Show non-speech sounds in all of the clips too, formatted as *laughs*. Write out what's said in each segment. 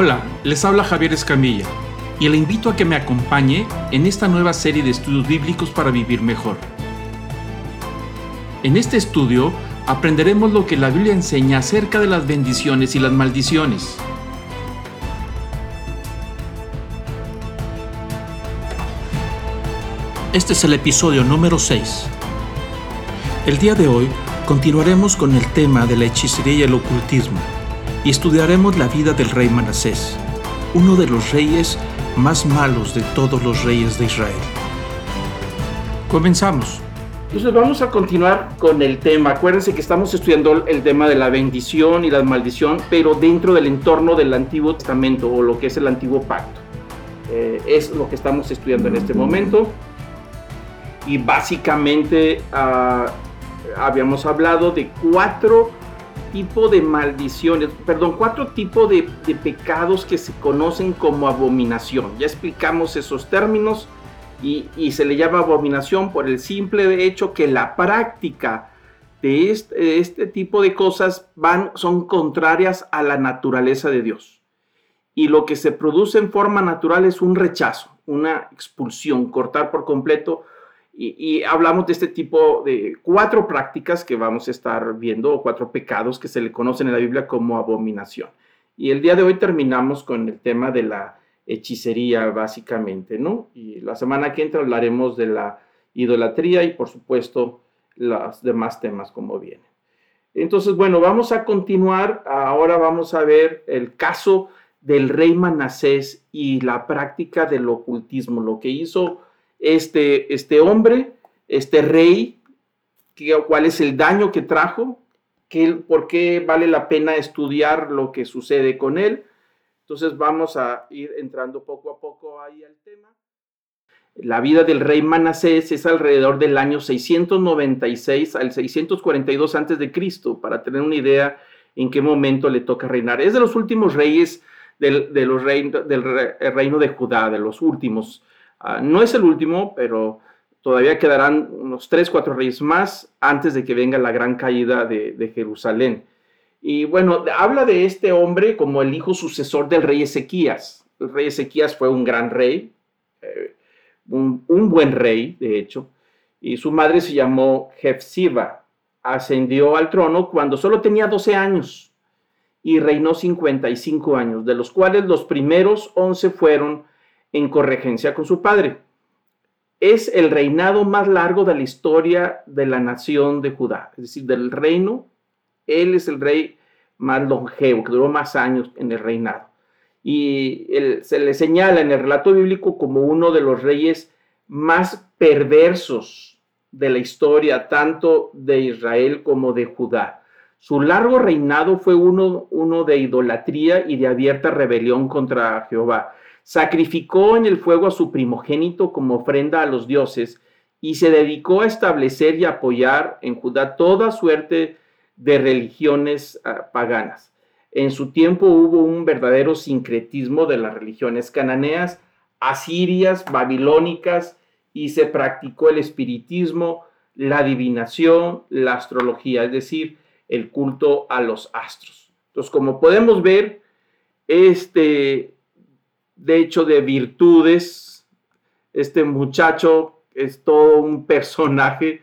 Hola, les habla Javier Escamilla y le invito a que me acompañe en esta nueva serie de estudios bíblicos para vivir mejor. En este estudio aprenderemos lo que la Biblia enseña acerca de las bendiciones y las maldiciones. Este es el episodio número 6. El día de hoy continuaremos con el tema de la hechicería y el ocultismo y estudiaremos la vida del rey Manasés, uno de los reyes más malos de todos los reyes de Israel. Comenzamos. Entonces vamos a continuar con el tema. Acuérdense que estamos estudiando el tema de la bendición y la maldición, pero dentro del entorno del Antiguo Testamento o lo que es el Antiguo Pacto. Eh, es lo que estamos estudiando en este momento. Y básicamente ah, habíamos hablado de cuatro tipos de maldiciones, perdón, cuatro tipos de, de pecados que se conocen como abominación. Ya explicamos esos términos y, se le llama abominación por el simple hecho que la práctica de este, este, tipo de cosas van, son contrarias a la naturaleza de Dios. Y lo que se produce en forma natural es un rechazo, una expulsión, cortar por completo. Y, hablamos de este tipo de cuatro prácticas que vamos a estar viendo, o cuatro pecados que se le conocen en la Biblia como abominación. Y el día de hoy terminamos con el tema de la hechicería básicamente, ¿no? Y la semana que entra hablaremos de la idolatría y por supuesto los demás temas como vienen. Entonces, bueno, vamos a continuar. Ahora vamos a ver el caso del rey Manasés y la práctica del ocultismo, lo que hizo este, este hombre, este rey, cuál es el daño que trajo, qué, por qué vale la pena estudiar lo que sucede con él entonces vamos a ir entrando poco a poco ahí al tema. La vida del rey Manasés es alrededor del año 696 al 642 antes de Cristo, para tener una idea en qué momento le toca reinar. Es de los últimos reyes del, de los del reino de Judá, de los últimos. Ah, no es el último, pero todavía quedarán unos tres, cuatro reyes más antes de que venga la gran caída de, Jerusalén. Y bueno, habla de este hombre como el hijo sucesor del rey Ezequías. El rey Ezequías fue un gran rey, eh, un, buen rey, de hecho, y su madre se llamó Jefsiba. Ascendió al trono cuando solo tenía 12 años y reinó 55 años, de los cuales los primeros 11 fueron en corregencia con su padre. Es el reinado más largo de la historia de la nación de Judá, es decir, del reino él es el rey más longevo, que duró más años en el reinado. Y se le señala en el relato bíblico como uno de los reyes más perversos de la historia, tanto de Israel como de Judá. Su largo reinado fue uno, uno de idolatría y de abierta rebelión contra Jehová. Sacrificó en el fuego a su primogénito como ofrenda a los dioses y se dedicó a establecer y apoyar en Judá toda suerte de religiones ah, paganas. En su tiempo hubo un verdadero sincretismo de las religiones cananeas, asirias, babilónicas, y se practicó el espiritismo, la adivinación, la astrología, es decir, el culto a los astros. Entonces, como podemos ver, este, de hecho, de virtudes, este muchacho es todo un *laughs* personaje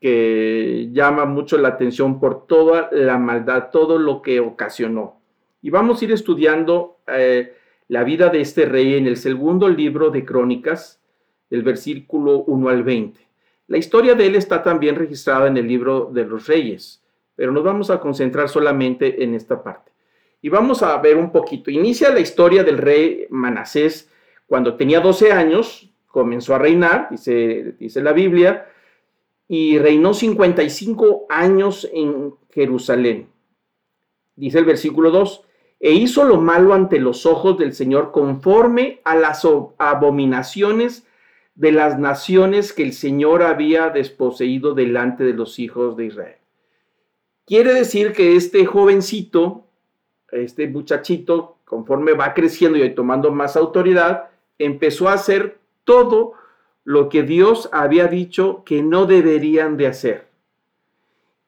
que llama mucho la atención por toda la maldad, todo lo que ocasionó. Y vamos a ir estudiando eh, la vida de este rey en el segundo libro de Crónicas, del versículo 1 al 20. La historia de él está también registrada en el libro de los reyes, pero nos vamos a concentrar solamente en esta parte. Y vamos a ver un poquito. Inicia la historia del rey Manasés cuando tenía 12 años, comenzó a reinar, dice, dice la Biblia, y reinó 55 años en Jerusalén. Dice el versículo 2, e hizo lo malo ante los ojos del Señor conforme a las abominaciones de las naciones que el Señor había desposeído delante de los hijos de Israel. Quiere decir que este jovencito, este muchachito, conforme va creciendo y tomando más autoridad, empezó a hacer todo lo que Dios había dicho que no deberían de hacer.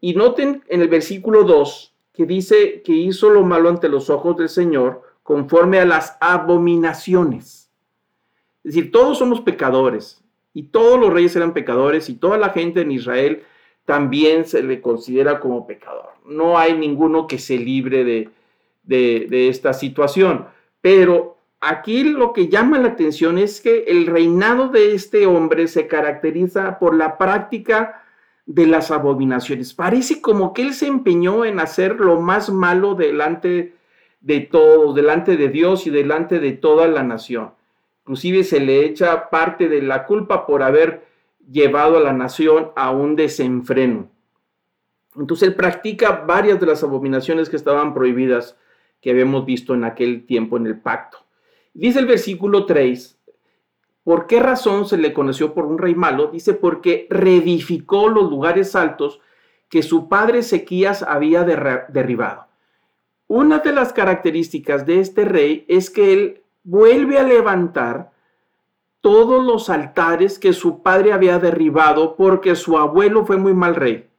Y noten en el versículo 2 que dice que hizo lo malo ante los ojos del Señor conforme a las abominaciones. Es decir, todos somos pecadores y todos los reyes eran pecadores y toda la gente en Israel también se le considera como pecador. No hay ninguno que se libre de, de, esta situación. Pero aquí lo que llama la atención es que el reinado de este hombre se caracteriza por la práctica de las abominaciones. Parece como que él se empeñó en hacer lo más malo delante de todos, delante de Dios y delante de toda la nación. Inclusive se le echa parte de la culpa por haber llevado a la nación a un desenfreno. Entonces él practica varias de las abominaciones que estaban prohibidas que habíamos visto en aquel tiempo en el pacto. Dice el versículo 3, ¿por qué razón se le conoció por un rey malo? Dice, porque reedificó los lugares altos que su padre Ezequías había derribado. Una de las características de este rey es que él vuelve a levantar todos los altares que su padre había derribado porque su abuelo fue muy mal rey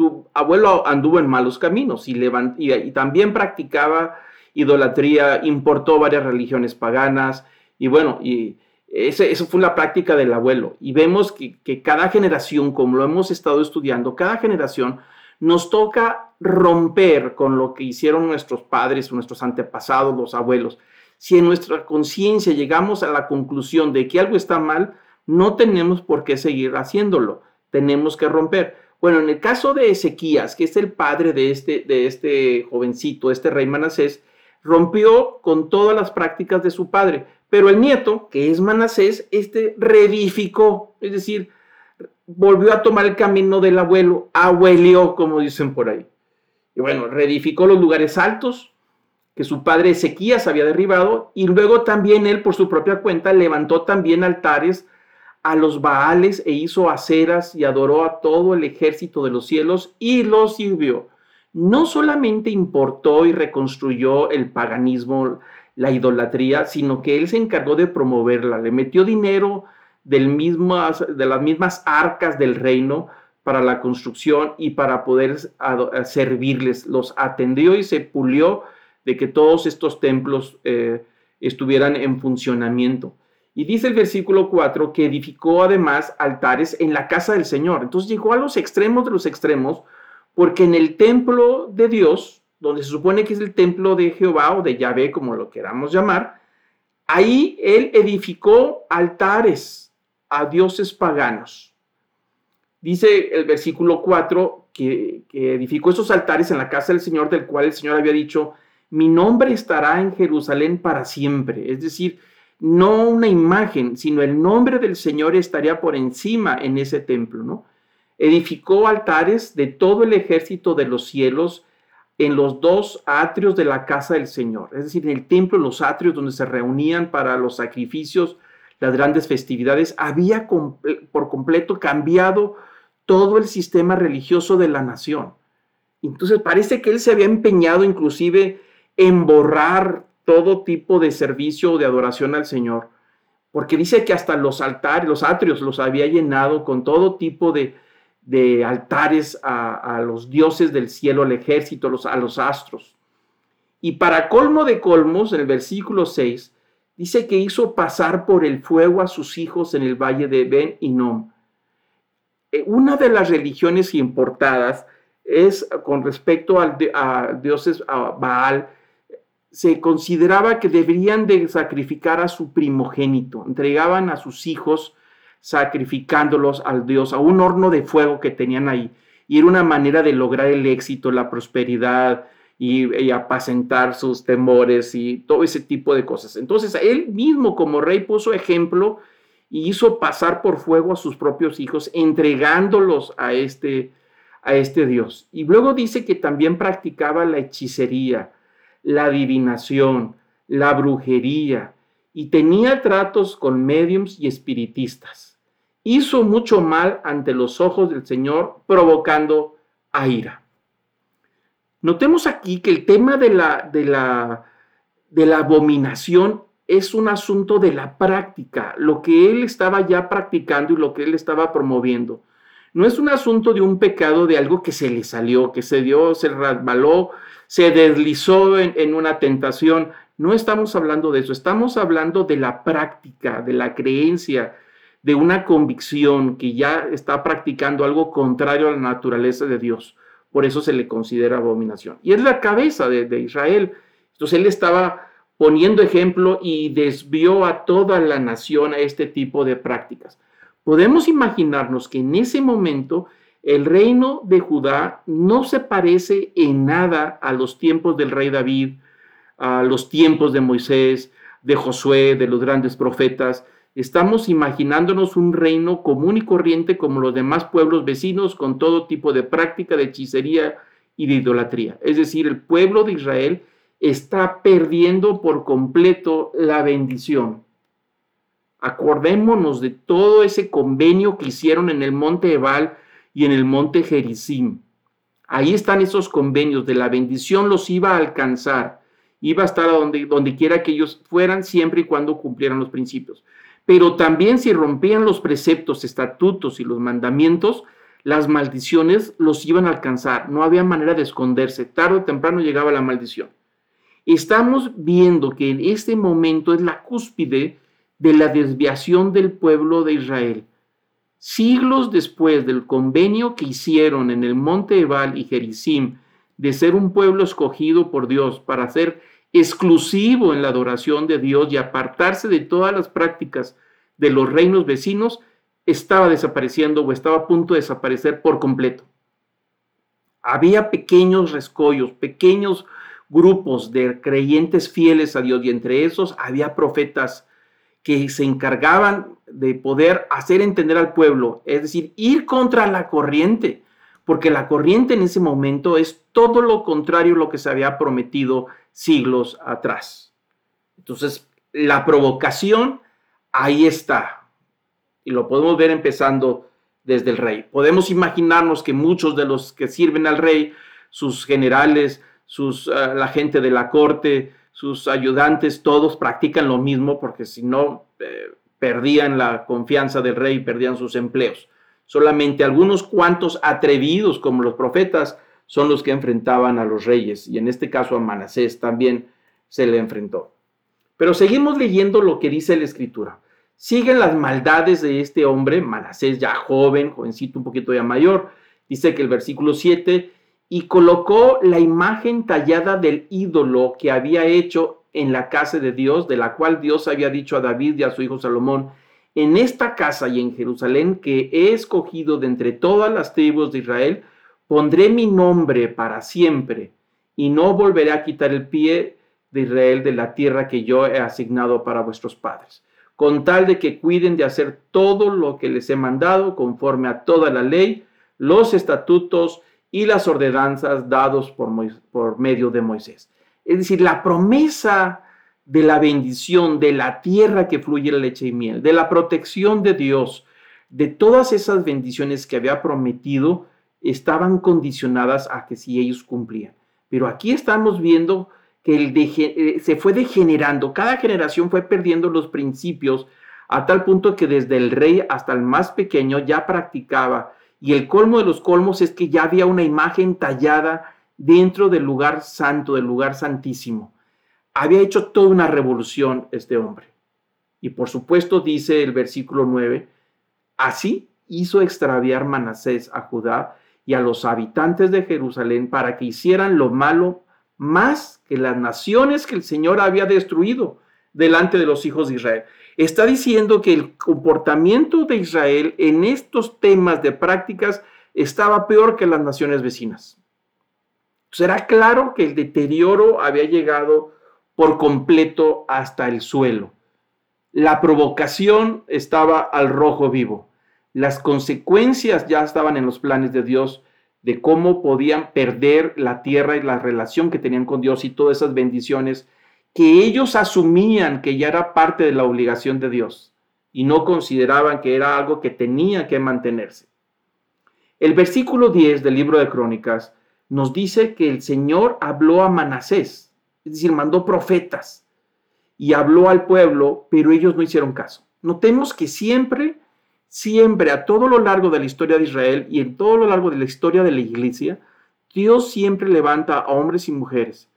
su abuelo anduvo en malos caminos y, también practicaba idolatría, importó varias religiones paganas y bueno, y eso fue la práctica del abuelo. Y vemos que cada generación, como lo hemos estado estudiando, cada generación nos toca romper con lo que hicieron nuestros padres, nuestros antepasados, los abuelos. Si en nuestra conciencia llegamos a la conclusión de que algo está mal, no tenemos por qué seguir haciéndolo. Tenemos que romper. Bueno, en el caso de Ezequías, que es el padre de este, de este jovencito, este rey Manasés, rompió con todas las prácticas de su padre, pero el nieto, que es Manasés, este reedificó, es decir, volvió a tomar el camino del abuelo, abueleó, como dicen por ahí. Y bueno, reedificó los lugares altos que su padre Ezequías había derribado y luego también él por su propia cuenta levantó también altares a los Baales e hizo aceras y adoró a todo el ejército de los cielos y los sirvió. No solamente importó y reconstruyó el paganismo, la idolatría, sino que él se encargó de promoverla, le metió dinero del de las mismas arcas del reino para la construcción y para poder servirles. Los atendió y se pulió de que todos estos templos eh, estuvieran en funcionamiento. Y dice el versículo 4 que edificó además altares en la casa del Señor. Entonces llegó a los extremos de los extremos, porque en el templo de Dios, donde se supone que es el templo de Jehová o de Yahvé, como lo queramos llamar, ahí él edificó altares a dioses paganos. Dice el versículo 4 que, que edificó esos altares en la casa del Señor, del cual el Señor había dicho, mi nombre estará en Jerusalén para siempre. Es decir, no una imagen, sino el nombre del Señor estaría por encima en ese templo, ¿no? Edificó altares de todo el ejército de los cielos en los dos atrios de la casa del Señor, es decir, en el templo, los atrios donde se reunían para los sacrificios, las grandes festividades, había por completo cambiado todo el sistema religioso de la nación. Entonces parece que él se había empeñado inclusive en borrar todo tipo de servicio o de adoración al Señor, porque dice que hasta los altares, los atrios los había llenado con todo tipo de, altares a, los dioses del cielo, al ejército, a los astros. Y para colmo de colmos, en el versículo 6, dice que hizo pasar por el fuego a sus hijos en el valle de Ben Nom. Eh, una de las religiones importadas es con respecto al, a dioses a Baal, se consideraba que deberían de sacrificar a su primogénito, entregaban a sus hijos sacrificándolos al Dios, a un horno de fuego que tenían ahí. Y era una manera de lograr el éxito, la prosperidad y, apacentar sus temores y todo ese tipo de cosas. Entonces, él mismo como rey puso ejemplo y hizo pasar por fuego a sus propios hijos, entregándolos a este, a este Dios. Y luego dice que también practicaba la hechicería, la adivinación, la brujería y tenía tratos con mediums y espiritistas. Hizo mucho mal ante los ojos del Señor, provocando a ira. Notemos aquí que el tema de la, de la, de la abominación es un asunto de la práctica, lo que él estaba ya practicando y lo que él estaba promoviendo. No es un asunto de un pecado de algo que se le salió, que se dio, se resbaló se deslizó en, una tentación. No estamos hablando de eso, estamos hablando de la práctica, de la creencia, de una convicción que ya está practicando algo contrario a la naturaleza de Dios. Por eso se le considera abominación. Y es la cabeza de, de Israel. Entonces él estaba poniendo ejemplo y desvió a toda la nación a este tipo de prácticas. Podemos imaginarnos que en ese momento el reino de Judá no se parece en nada a los tiempos del rey David, a los tiempos de Moisés, de Josué, de los grandes profetas. Estamos imaginándonos un reino común y corriente como los demás pueblos vecinos con todo tipo de práctica de hechicería y de idolatría. Es decir, el pueblo de Israel está perdiendo por completo la bendición. Acordémonos de todo ese convenio que hicieron en el monte Ebal y en el monte Gerizim. Ahí están esos convenios de la bendición los iba a alcanzar, iba a estar donde quiera que ellos fueran siempre y cuando cumplieran los principios. Pero también si rompían los preceptos, estatutos y los mandamientos, las maldiciones los iban a alcanzar. No había manera de esconderse. Tarde o temprano llegaba la maldición. Estamos viendo que en este momento es la cúspide de la desviación del pueblo de Israel. Siglos después del convenio que hicieron en el monte Ebal y Gerizim de ser un pueblo escogido por Dios para ser exclusivo en la adoración de Dios y apartarse de todas las prácticas de los reinos vecinos, estaba desapareciendo o estaba a punto de desaparecer por completo. Había pequeños rescollos, pequeños grupos de creyentes fieles a Dios y entre esos había profetas que se encargaban de poder hacer entender al pueblo, es decir, ir contra la corriente, porque la corriente en ese momento es todo lo contrario a lo que se había prometido siglos atrás. Entonces, la provocación ahí está, y lo podemos ver empezando desde el rey. Podemos imaginarnos que muchos de los que sirven al rey, sus generales, sus, ah, la gente de la corte, sus ayudantes, todos practican lo mismo porque si no, eh, perdían la confianza del rey, perdían sus empleos. Solamente algunos cuantos atrevidos como los profetas son los que enfrentaban a los reyes y en este caso a Manasés también se le enfrentó. Pero seguimos leyendo lo que dice la escritura. Siguen las maldades de este hombre, Manasés ya joven, jovencito un poquito ya mayor. Dice que el versículo 7 y colocó la imagen tallada del ídolo que había hecho en la casa de Dios, de la cual Dios había dicho a David y a su hijo Salomón, en esta casa y en Jerusalén que he escogido de entre todas las tribus de Israel, pondré mi nombre para siempre y no volveré a quitar el pie de Israel de la tierra que yo he asignado para vuestros padres, con tal de que cuiden de hacer todo lo que les he mandado conforme a toda la ley, los estatutos y las ordenanzas dados por, por medio de Moisés. Es decir, la promesa de la bendición, de la tierra que fluye la leche y miel, de la protección de Dios, de todas esas bendiciones que había prometido, estaban condicionadas a que si ellos cumplían. Pero aquí estamos viendo que el eh, se fue degenerando, cada generación fue perdiendo los principios a tal punto que desde el rey hasta el más pequeño ya practicaba y el colmo de los colmos es que ya había una imagen tallada dentro del lugar santo, del lugar santísimo. Había hecho toda una revolución este hombre. Y por supuesto dice el versículo 9, así hizo extraviar Manasés a Judá y a los habitantes de Jerusalén para que hicieran lo malo más que las naciones que el Señor había destruido delante de los hijos de Israel está diciendo que el comportamiento de Israel en estos temas de prácticas estaba peor que las naciones vecinas. Será claro que el deterioro había llegado por completo hasta el suelo. La provocación estaba al rojo vivo. Las consecuencias ya estaban en los planes de Dios de cómo podían perder la tierra y la relación que tenían con Dios y todas esas bendiciones que ellos asumían que ya era parte de la obligación de Dios y no consideraban que era algo que tenía que mantenerse. El versículo 10 del libro de Crónicas nos dice que el Señor habló a Manasés, es decir, mandó profetas y habló al pueblo, pero ellos no hicieron caso. Notemos que siempre, siempre, a todo lo largo de la historia de Israel y en todo lo largo de la historia de la iglesia, Dios siempre levanta a hombres y mujeres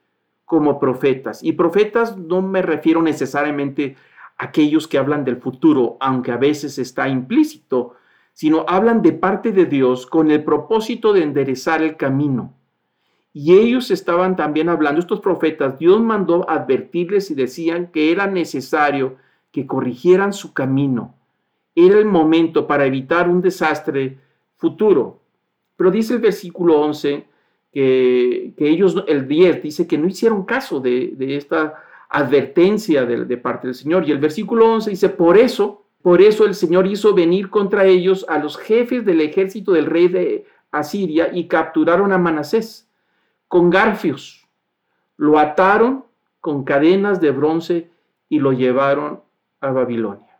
como profetas. Y profetas no me refiero necesariamente a aquellos que hablan del futuro, aunque a veces está implícito, sino hablan de parte de Dios con el propósito de enderezar el camino. Y ellos estaban también hablando, estos profetas, Dios mandó advertirles y decían que era necesario que corrigieran su camino. Era el momento para evitar un desastre futuro. Pero dice el versículo 11 que, ellos, el 10, dice que no hicieron caso de, esta advertencia de, de, parte del Señor. Y el versículo 11 dice, por eso, por eso el Señor hizo venir contra ellos a los jefes del ejército del rey de Asiria y capturaron a Manasés con garfios. Lo ataron con cadenas de bronce y lo llevaron a Babilonia.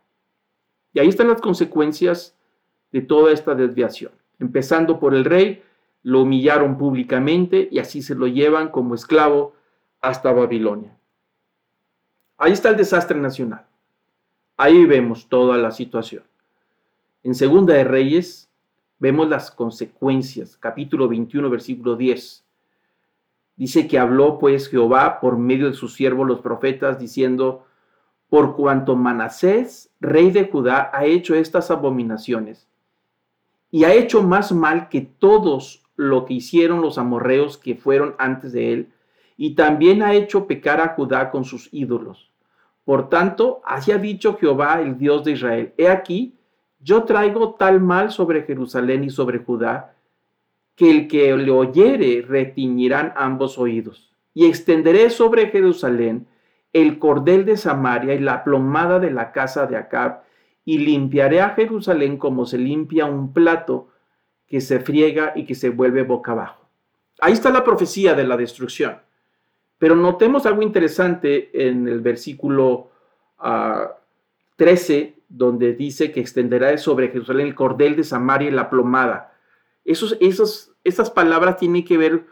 Y ahí están las consecuencias de toda esta desviación. Empezando por el rey, lo humillaron públicamente y así se lo llevan como esclavo hasta Babilonia. Ahí está el desastre nacional. Ahí vemos toda la situación. En Segunda de Reyes vemos las consecuencias, capítulo 21, versículo 10. Dice que habló pues Jehová por medio de sus siervos los profetas, diciendo, por cuanto Manasés, rey de Judá, ha hecho estas abominaciones, y ha hecho más mal que todos lo que hicieron los amorreos que fueron antes de él, y también ha hecho pecar a Judá con sus ídolos. Por tanto, así ha dicho Jehová, el Dios de Israel, he aquí, yo traigo tal mal sobre Jerusalén y sobre Judá, que el que le oyere retiñirán ambos oídos. Y extenderé sobre Jerusalén el cordel de Samaria y la plomada de la casa de Acab, y limpiaré a Jerusalén como se limpia un plato que se friega y que se vuelve boca abajo. Ahí está la profecía de la destrucción. Pero notemos algo interesante en el versículo 13, ah, donde dice que extenderá sobre Jerusalén el cordel de Samaria y la plomada. Esos, esos, esas palabras tienen que ver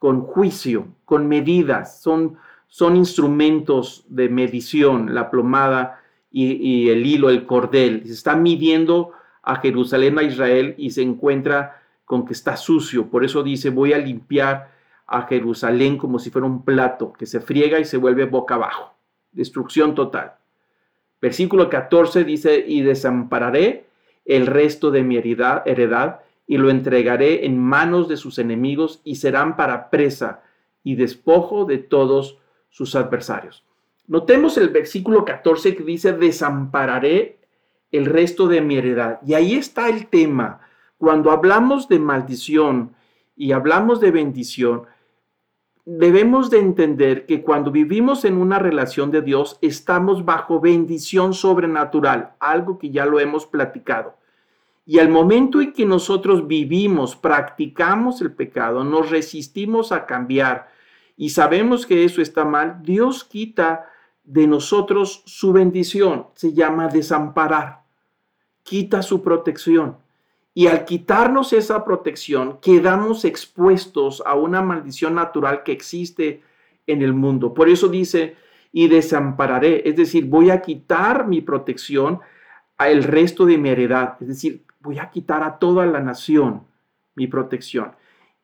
con juicio, con medidas, son, son instrumentos de medición, la plomada y, el hilo, el cordel. Se está midiendo a Jerusalén, a Israel, y se encuentra con que está sucio. Por eso dice, voy a limpiar a Jerusalén como si fuera un plato que se friega y se vuelve boca abajo. Destrucción total. Versículo 14 dice, y desampararé el resto de mi heredad, heredad y lo entregaré en manos de sus enemigos y serán para presa y despojo de todos sus adversarios. Notemos el versículo 14 que dice, desampararé el resto de mi heredad. Y ahí está el tema. Cuando hablamos de maldición y hablamos de bendición, debemos de entender que cuando vivimos en una relación de Dios, estamos bajo bendición sobrenatural, algo que ya lo hemos platicado. Y al momento en que nosotros vivimos, practicamos el pecado, nos resistimos a cambiar y sabemos que eso está mal, Dios quita de nosotros su bendición. Se llama desamparar. Quita su protección. Y al quitarnos esa protección, quedamos expuestos a una maldición natural que existe en el mundo. Por eso dice, y desampararé, es decir, voy a quitar mi protección al resto de mi heredad, es decir, voy a quitar a toda la nación mi protección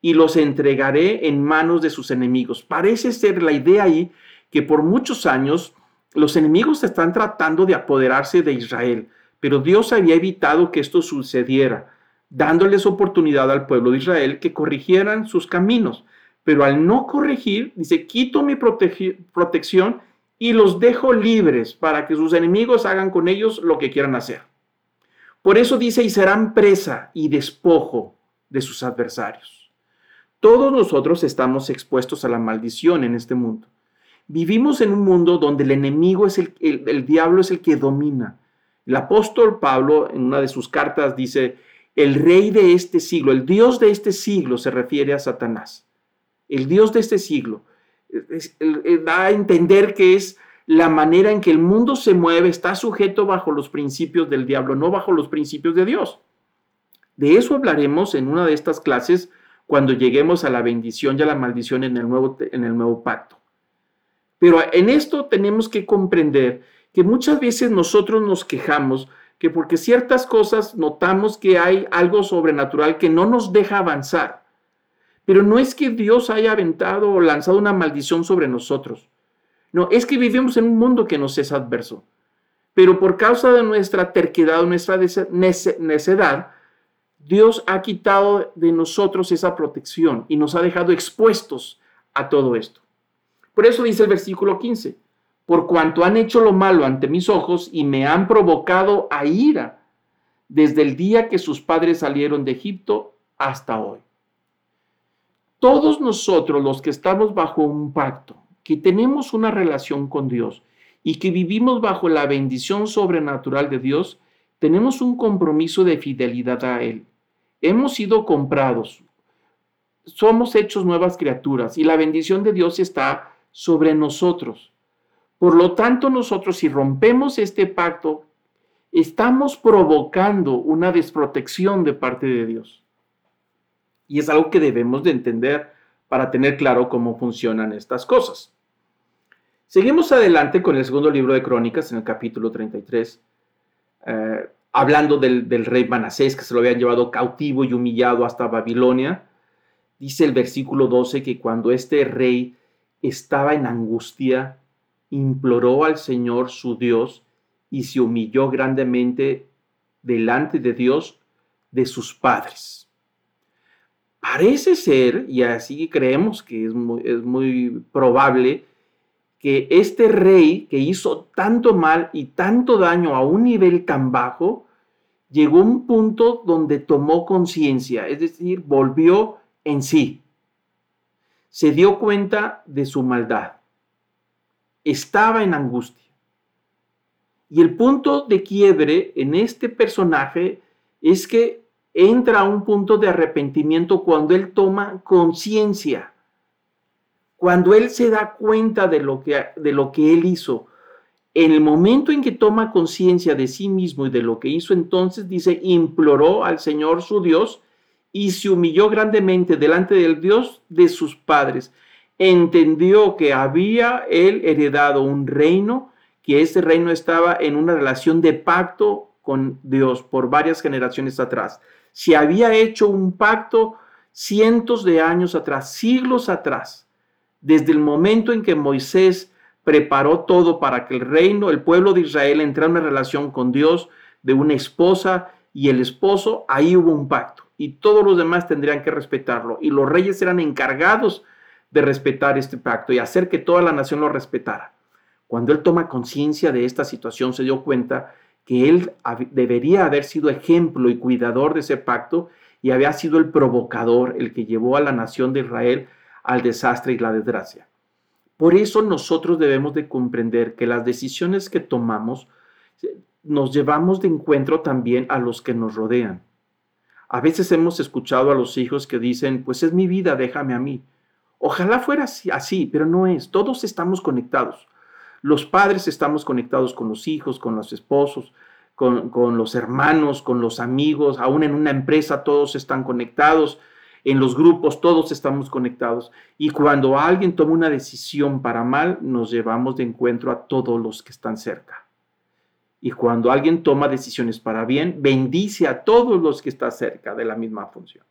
y los entregaré en manos de sus enemigos. Parece ser la idea ahí que por muchos años los enemigos están tratando de apoderarse de Israel, pero Dios había evitado que esto sucediera, dándoles oportunidad al pueblo de Israel que corrigieran sus caminos. Pero al no corregir, dice, quito mi protección y los dejo libres para que sus enemigos hagan con ellos lo que quieran hacer. Por eso dice, y serán presa y despojo de sus adversarios. Todos nosotros estamos expuestos a la maldición en este mundo. Vivimos en un mundo donde el enemigo es el, el, diablo es el que domina. El apóstol Pablo en una de sus cartas dice, el rey de este siglo, el Dios de este siglo se refiere a Satanás. El Dios de este siglo da a entender que es la manera en que el mundo se mueve está sujeto bajo los principios del diablo, no bajo los principios de Dios. De eso hablaremos en una de estas clases cuando lleguemos a la bendición y a la maldición en el nuevo, en el nuevo pacto. Pero en esto tenemos que comprender que muchas veces nosotros nos quejamos que porque ciertas cosas notamos que hay algo sobrenatural que no nos deja avanzar. Pero no es que Dios haya aventado o lanzado una maldición sobre nosotros. No, es que vivimos en un mundo que nos es adverso. Pero por causa de nuestra terquedad, nuestra necedad, Dios ha quitado de nosotros esa protección y nos ha dejado expuestos a todo esto. Por eso dice el versículo 15, por cuanto han hecho lo malo ante mis ojos y me han provocado a ira desde el día que sus padres salieron de Egipto hasta hoy. Todos nosotros los que estamos bajo un pacto, que tenemos una relación con Dios y que vivimos bajo la bendición sobrenatural de Dios, tenemos un compromiso de fidelidad a Él. Hemos sido comprados, somos hechos nuevas criaturas y la bendición de Dios está sobre nosotros. Por lo tanto, nosotros si rompemos este pacto, estamos provocando una desprotección de parte de Dios. Y es algo que debemos de entender para tener claro cómo funcionan estas cosas. Seguimos adelante con el segundo libro de Crónicas, en el capítulo 33, eh, hablando del, del, rey Manasés, que se lo habían llevado cautivo y humillado hasta Babilonia. Dice el versículo 12 que cuando este rey estaba en angustia, imploró al Señor su Dios y se humilló grandemente delante de Dios de sus padres. Parece ser, y así creemos que es muy, probable, que este rey que hizo tanto mal y tanto daño a un nivel tan bajo, llegó a un punto donde tomó conciencia, es decir, volvió en sí. Se dio cuenta de su maldad. Estaba en angustia. Y el punto de quiebre en este personaje es que entra a un punto de arrepentimiento cuando él toma conciencia cuando él se da cuenta de lo que, de lo que él hizo, en el momento en que toma conciencia de sí mismo y de lo que hizo entonces, dice, imploró al Señor su Dios y se humilló grandemente delante del Dios de sus padres. Entendió que había él heredado un reino, que ese reino estaba en una relación de pacto con Dios por varias generaciones atrás. Se había hecho un pacto cientos de años atrás, siglos atrás desde el momento en que Moisés preparó todo para que el reino, el pueblo de Israel entrara en una relación con Dios de una esposa y el esposo, ahí hubo un pacto y todos los demás tendrían que respetarlo y los reyes eran encargados de respetar este pacto y hacer que toda la nación lo respetara. Cuando él toma conciencia de esta situación se dio cuenta que él debería haber sido ejemplo y cuidador de ese pacto y había sido el provocador, el que llevó a la nación de Israel al desastre y la desgracia. Por eso nosotros debemos de comprender que las decisiones que tomamos nos llevamos de encuentro también a los que nos rodean. A veces hemos escuchado a los hijos que dicen, pues es mi vida, déjame a mí. Ojalá fuera así, pero no es. Todos estamos conectados. Los padres estamos conectados con los hijos, con los esposos, con, con los hermanos, con los amigos, aún en una empresa todos están conectados en los grupos todos estamos conectados y cuando alguien toma una decisión para mal, nos llevamos de encuentro a todos los que están cerca. Y cuando alguien toma decisiones para bien, bendice a todos los que están cerca de la misma función.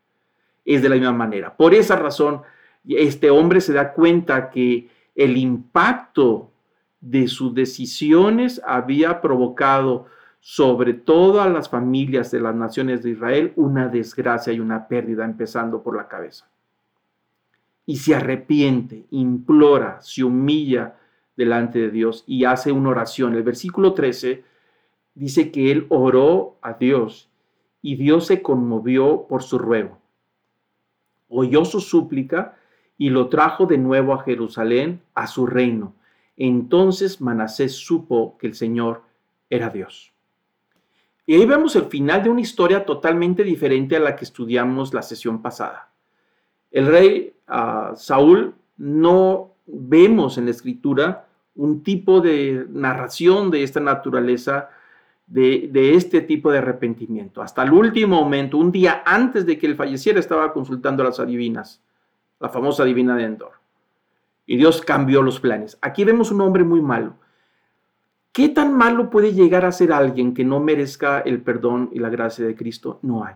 Es de la misma manera. Por esa razón, este hombre se da cuenta que el impacto de sus decisiones había provocado sobre todas las familias de las naciones de Israel una desgracia y una pérdida, empezando por la cabeza. Y se arrepiente, implora, se humilla delante de Dios y hace una oración. El versículo 13 dice que él oró a Dios y Dios se conmovió por su ruego. Oyó su súplica y lo trajo de nuevo a Jerusalén, a su reino. Entonces Manasés supo que el Señor era Dios. Y ahí vemos el final de una historia totalmente diferente a la que estudiamos la sesión pasada. El rey ah, Saúl no vemos en la escritura un tipo de narración de esta naturaleza, de, este tipo de arrepentimiento. Hasta el último momento, un día antes de que él falleciera, estaba consultando a las adivinas, la famosa divina de Endor. Y Dios cambió los planes. Aquí vemos un hombre muy malo. ¿Qué tan malo puede llegar a ser alguien que no merezca el perdón y la gracia de Cristo? No hay.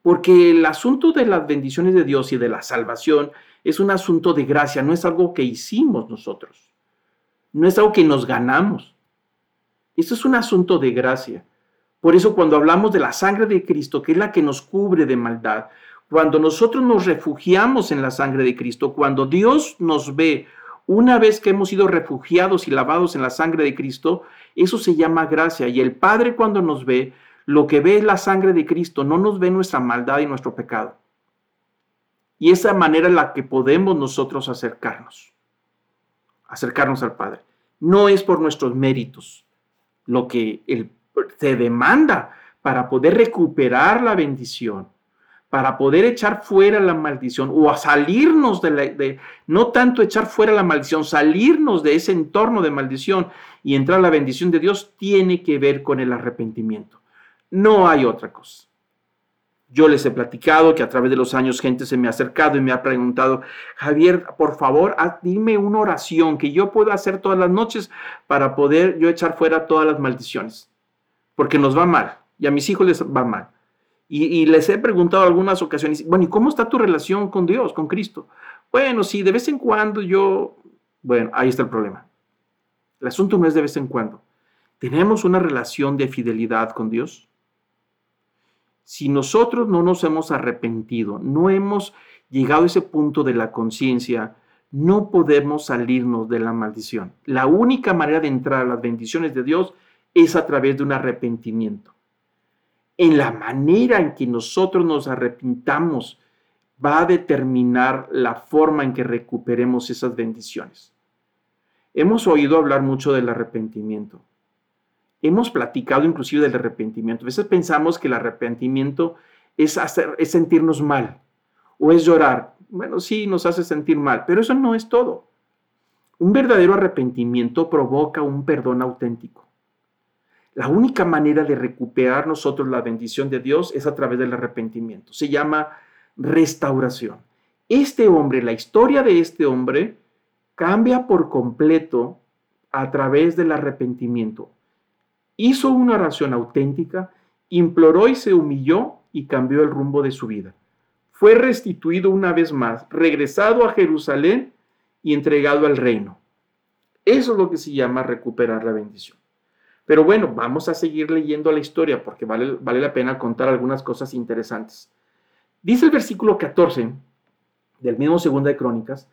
Porque el asunto de las bendiciones de Dios y de la salvación es un asunto de gracia, no es algo que hicimos nosotros, no es algo que nos ganamos. Esto es un asunto de gracia. Por eso cuando hablamos de la sangre de Cristo, que es la que nos cubre de maldad, cuando nosotros nos refugiamos en la sangre de Cristo, cuando Dios nos ve una vez que hemos sido refugiados y lavados en la sangre de Cristo, eso se llama gracia. Y el Padre cuando nos ve, lo que ve es la sangre de Cristo, no nos ve nuestra maldad y nuestro pecado. Y esa manera en la que podemos nosotros acercarnos, acercarnos al Padre. No es por nuestros méritos, lo que el, se demanda para poder recuperar la bendición, para poder echar fuera la maldición o a salirnos de, la, de, no tanto echar fuera la maldición, salirnos de ese entorno de maldición y entrar a la bendición de Dios, tiene que ver con el arrepentimiento. No hay otra cosa. Yo les he platicado que a través de los años gente se me ha acercado y me ha preguntado, Javier, por favor, dime una oración que yo pueda hacer todas las noches para poder yo echar fuera todas las maldiciones, porque nos va mal y a mis hijos les va mal. Y, y les he preguntado algunas ocasiones, bueno, ¿y cómo está tu relación con Dios, con Cristo? Bueno, sí, de vez en cuando yo, bueno, ahí está el problema. El asunto no es de vez en cuando. ¿Tenemos una relación de fidelidad con Dios? Si nosotros no nos hemos arrepentido, no hemos llegado a ese punto de la conciencia, no podemos salirnos de la maldición. La única manera de entrar a las bendiciones de Dios es a través de un arrepentimiento. En la manera en que nosotros nos arrepintamos va a determinar la forma en que recuperemos esas bendiciones. Hemos oído hablar mucho del arrepentimiento hemos platicado inclusive del arrepentimiento. A veces pensamos que el arrepentimiento es, hacer, es sentirnos mal o es llorar. Bueno, sí, nos hace sentir mal, pero eso no es todo. Un verdadero arrepentimiento provoca un perdón auténtico. La única manera de recuperar nosotros la bendición de Dios es a través del arrepentimiento. Se llama restauración. Este hombre, la historia de este hombre, cambia por completo a través del arrepentimiento hizo una oración auténtica, imploró y se humilló y cambió el rumbo de su vida. Fue restituido una vez más, regresado a Jerusalén y entregado al reino. Eso es lo que se llama recuperar la bendición. Pero bueno, vamos a seguir leyendo la historia porque vale, la pena contar algunas cosas interesantes. Dice el versículo 14 del mismo Segunda de Crónicas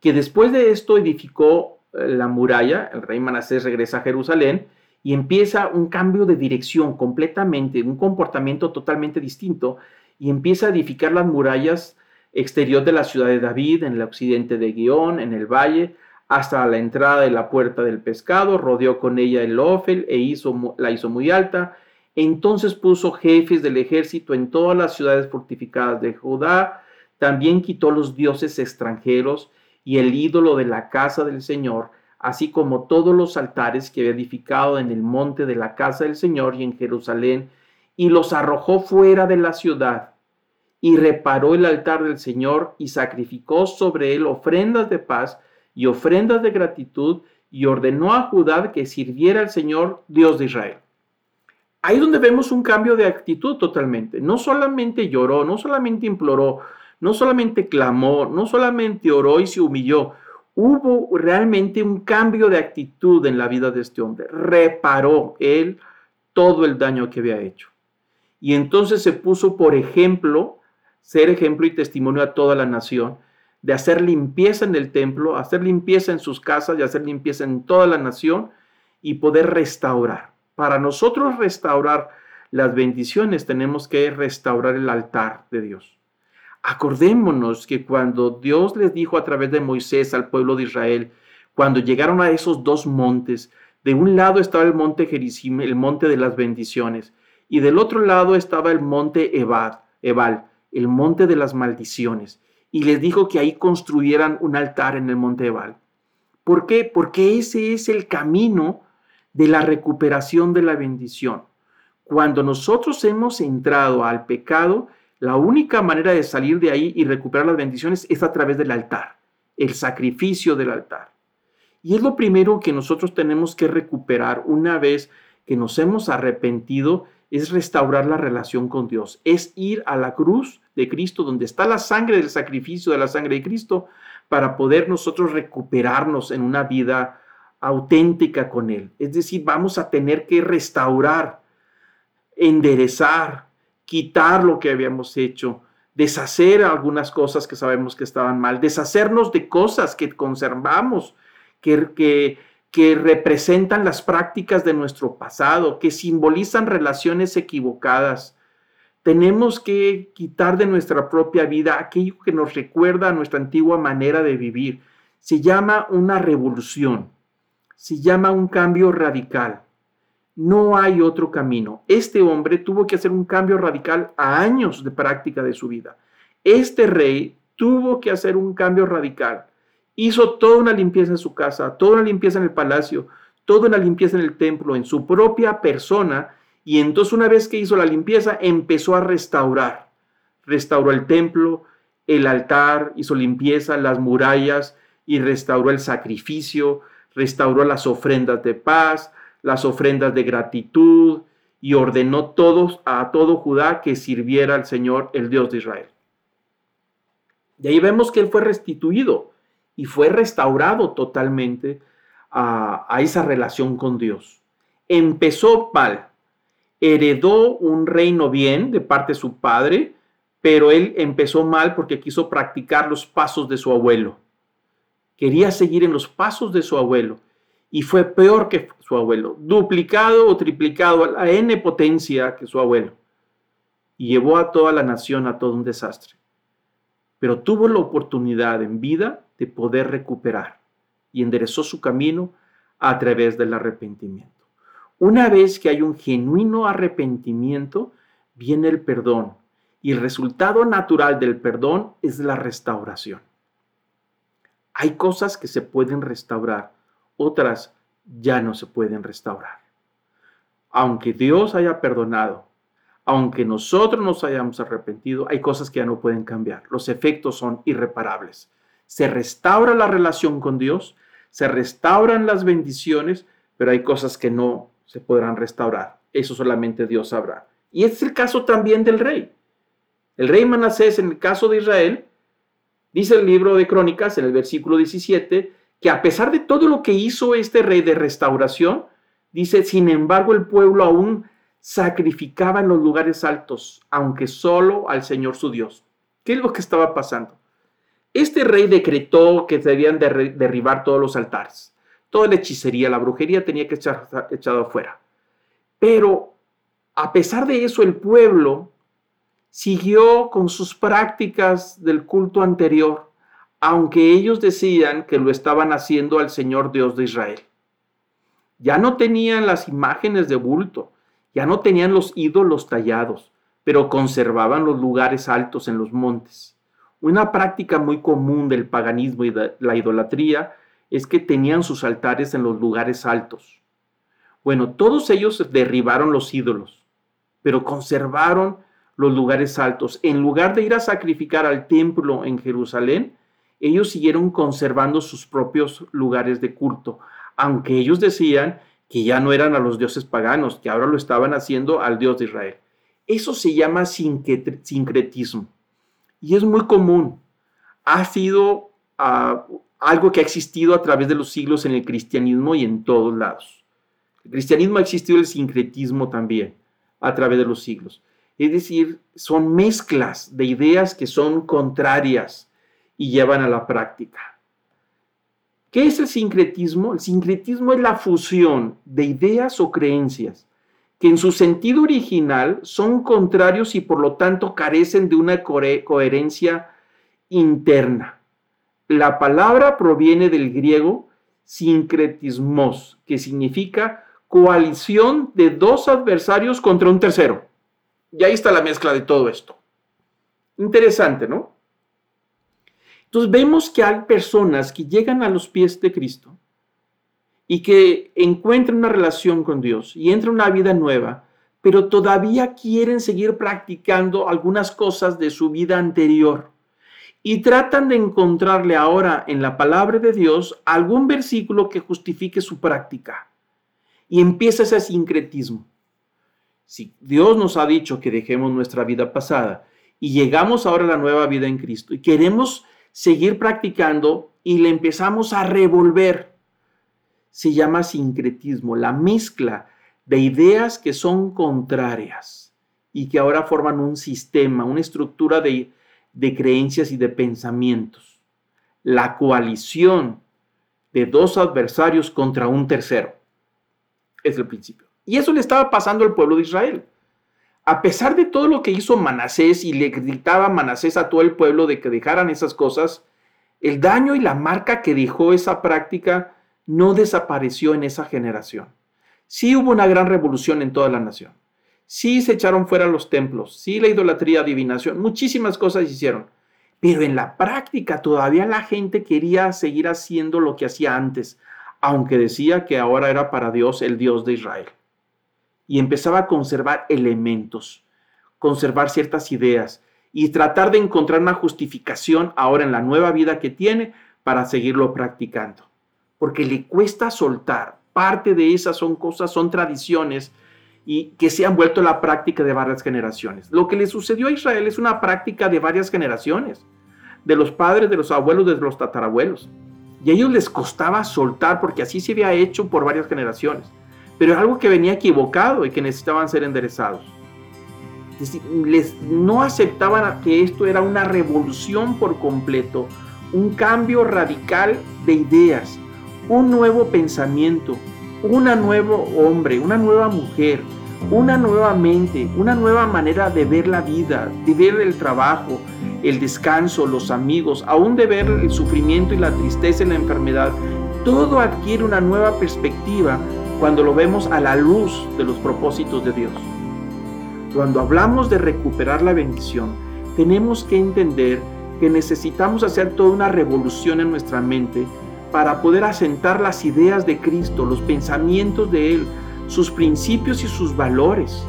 que después de esto edificó eh, la muralla, el rey Manasés regresa a Jerusalén y empieza un cambio de dirección completamente, un comportamiento totalmente distinto y empieza a edificar las murallas exterior de la ciudad de David, en el occidente de Guión, en el valle, hasta la entrada de la puerta del pescado, rodeó con ella el Ofel e hizo, la hizo muy alta. Entonces puso jefes del ejército en todas las ciudades fortificadas de Judá, también quitó los dioses extranjeros y el ídolo de la casa del Señor, así como todos los altares que había edificado en el monte de la casa del Señor y en Jerusalén, y los arrojó fuera de la ciudad, y reparó el altar del Señor y sacrificó sobre él ofrendas de paz y ofrendas de gratitud, y ordenó a Judá que sirviera al Señor Dios de Israel. Ahí donde vemos un cambio de actitud totalmente. No solamente lloró, no solamente imploró, no solamente clamó, no solamente oró y se humilló, hubo realmente un cambio de actitud en la vida de este hombre. Reparó él todo el daño que había hecho. Y entonces se puso por ejemplo, ser ejemplo y testimonio a toda la nación, de hacer limpieza en el templo, hacer limpieza en sus casas y hacer limpieza en toda la nación y poder restaurar. Para nosotros restaurar las bendiciones tenemos que restaurar el altar de Dios. Acordémonos que cuando Dios les dijo a través de Moisés al pueblo de Israel, cuando llegaron a esos dos montes, de un lado estaba el monte Gerizim, el monte de las bendiciones, y del otro lado estaba el monte Ebal, Ebal, el monte de las maldiciones, y les dijo que ahí construyeran un altar en el monte Ebal. ¿Por qué? Porque ese es el camino de la recuperación de la bendición. Cuando nosotros hemos entrado al pecado, la única manera de salir de ahí y recuperar las bendiciones es a través del altar, el sacrificio del altar. Y es lo primero que nosotros tenemos que recuperar una vez que nos hemos arrepentido es restaurar la relación con Dios, es ir a la cruz de Cristo, donde está la sangre del sacrificio de la sangre de Cristo, para poder nosotros recuperarnos en una vida auténtica con Él. Es decir, vamos a tener que restaurar, enderezar, quitar lo que habíamos hecho, deshacer algunas cosas que sabemos que estaban mal, deshacernos de cosas que conservamos, que, que, representan las prácticas de nuestro pasado, que simbolizan relaciones equivocadas. Tenemos que quitar de nuestra propia vida aquello que nos recuerda a nuestra antigua manera de vivir. Se llama una revolución, se llama un cambio radical. No hay otro camino. Este hombre tuvo que hacer un cambio radical a años de práctica de su vida. Este rey tuvo que hacer un cambio radical hizo toda una limpieza en su casa, toda una limpieza en el palacio, toda una limpieza en el templo, en su propia persona, y entonces una vez que hizo la limpieza, empezó a restaurar. Restauró el templo, el altar, hizo limpieza, las murallas, y restauró el sacrificio, restauró las ofrendas de paz, las ofrendas de gratitud, y ordenó todos, a todo Judá que sirviera al Señor, el Dios de Israel. De ahí vemos que él fue restituido y fue restaurado totalmente a, esa relación con Dios. Empezó mal, heredó un reino bien de parte de su padre, pero él empezó mal porque quiso practicar los pasos de su abuelo. Quería seguir en los pasos de su abuelo y fue peor que su abuelo, duplicado o triplicado a la n potencia que su abuelo. Y llevó a toda la nación a todo un desastre. Pero tuvo la oportunidad en vida de poder recuperar y enderezó su camino a través del arrepentimiento. Una vez que hay un genuino arrepentimiento, viene el perdón y el resultado natural del perdón es la restauración. Hay cosas que se pueden restaurar, otras ya no se pueden restaurar. Aunque Dios haya perdonado, aunque nosotros nos hayamos arrepentido, hay cosas que ya no pueden cambiar. Los efectos son irreparables se restaura la relación con Dios, se restauran las bendiciones, pero hay cosas que no se podrán restaurar. Eso solamente Dios sabrá. Y es el caso también del rey. El rey Manasés, en el caso de Israel, dice el libro de Crónicas, en el versículo 17, que a pesar de todo lo que hizo este rey de restauración, dice, sin embargo el pueblo aún sacrificaba en los lugares altos, aunque solo al Señor su Dios. ¿Qué es lo que estaba pasando? Este rey decretó que debían derribar todos los altares. Toda la hechicería, la brujería tenía que ser echado afuera. Pero a pesar de eso, el pueblo siguió con sus prácticas del culto anterior, aunque ellos decían que lo estaban haciendo al Señor Dios de Israel. Ya no tenían las imágenes de bulto, ya no tenían los ídolos tallados, pero conservaban los lugares altos en los montes. Una práctica muy común del paganismo y de la idolatría es que tenían sus altares en los lugares altos. Bueno, todos ellos derribaron los ídolos, pero conservaron los lugares altos. En lugar de ir a sacrificar al templo en Jerusalén, ellos siguieron conservando sus propios lugares de culto, aunque ellos decían que ya no eran a los dioses paganos, que ahora lo estaban haciendo al Dios de Israel. Eso se llama sincretismo y es muy común. Ha sido ah, algo que ha existido a través de los siglos en el cristianismo y en todos lados. El cristianismo ha existido el sincretismo también a través de los siglos. Es decir, son mezclas de ideas que son contrarias y llevan a la práctica. ¿Qué es el sincretismo? El sincretismo es la fusión de ideas o creencias que en su sentido original son contrarios y por lo tanto carecen de una coherencia interna. La palabra proviene del griego sincretismos, que significa coalición de dos adversarios contra un tercero. Y ahí está la mezcla de todo esto. Interesante, ¿no? Entonces vemos que hay personas que llegan a los pies de Cristo y que encuentren una relación con Dios y entren una vida nueva, pero todavía quieren seguir practicando algunas cosas de su vida anterior y tratan de encontrarle ahora en la palabra de Dios algún versículo que justifique su práctica. Y empieza ese sincretismo. Si Dios nos ha dicho que dejemos nuestra vida pasada y llegamos ahora a la nueva vida en Cristo y queremos seguir practicando y le empezamos a revolver, se llama sincretismo, la mezcla de ideas que son contrarias y que ahora forman un sistema, una estructura de, de creencias y de pensamientos. La coalición de dos adversarios contra un tercero. Es el principio. Y eso le estaba pasando al pueblo de Israel. A pesar de todo lo que hizo Manasés y le gritaba Manasés a todo el pueblo de que dejaran esas cosas, el daño y la marca que dejó esa práctica no desapareció en esa generación. Sí hubo una gran revolución en toda la nación. Sí se echaron fuera los templos, sí la idolatría, adivinación, muchísimas cosas hicieron. Pero en la práctica todavía la gente quería seguir haciendo lo que hacía antes, aunque decía que ahora era para Dios el Dios de Israel. Y empezaba a conservar elementos, conservar ciertas ideas y tratar de encontrar una justificación ahora en la nueva vida que tiene para seguirlo practicando. Porque le cuesta soltar. Parte de esas son cosas, son tradiciones y que se han vuelto la práctica de varias generaciones. Lo que le sucedió a Israel es una práctica de varias generaciones, de los padres, de los abuelos, de los tatarabuelos. Y a ellos les costaba soltar porque así se había hecho por varias generaciones. Pero es algo que venía equivocado y que necesitaban ser enderezados. Les, no aceptaban que esto era una revolución por completo, un cambio radical de ideas, un nuevo pensamiento, un nuevo hombre, una nueva mujer, una nueva mente, una nueva manera de ver la vida, de ver el trabajo, el descanso, los amigos, aún de ver el sufrimiento y la tristeza y la enfermedad. Todo adquiere una nueva perspectiva cuando lo vemos a la luz de los propósitos de Dios. Cuando hablamos de recuperar la bendición, tenemos que entender que necesitamos hacer toda una revolución en nuestra mente para poder asentar las ideas de Cristo, los pensamientos de Él, sus principios y sus valores,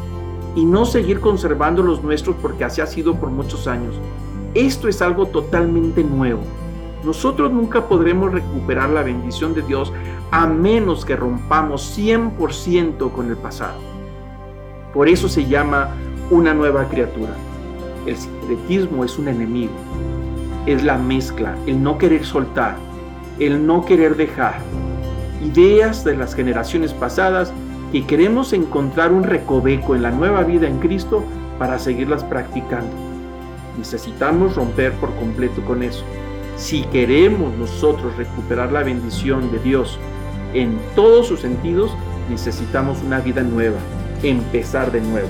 y no seguir conservando los nuestros porque así ha sido por muchos años. Esto es algo totalmente nuevo. Nosotros nunca podremos recuperar la bendición de Dios a menos que rompamos 100% con el pasado. Por eso se llama una nueva criatura. El secretismo es un enemigo. Es la mezcla, el no querer soltar, el no querer dejar ideas de las generaciones pasadas y queremos encontrar un recoveco en la nueva vida en Cristo para seguirlas practicando. Necesitamos romper por completo con eso. Si queremos nosotros recuperar la bendición de Dios en todos sus sentidos, necesitamos una vida nueva, empezar de nuevo.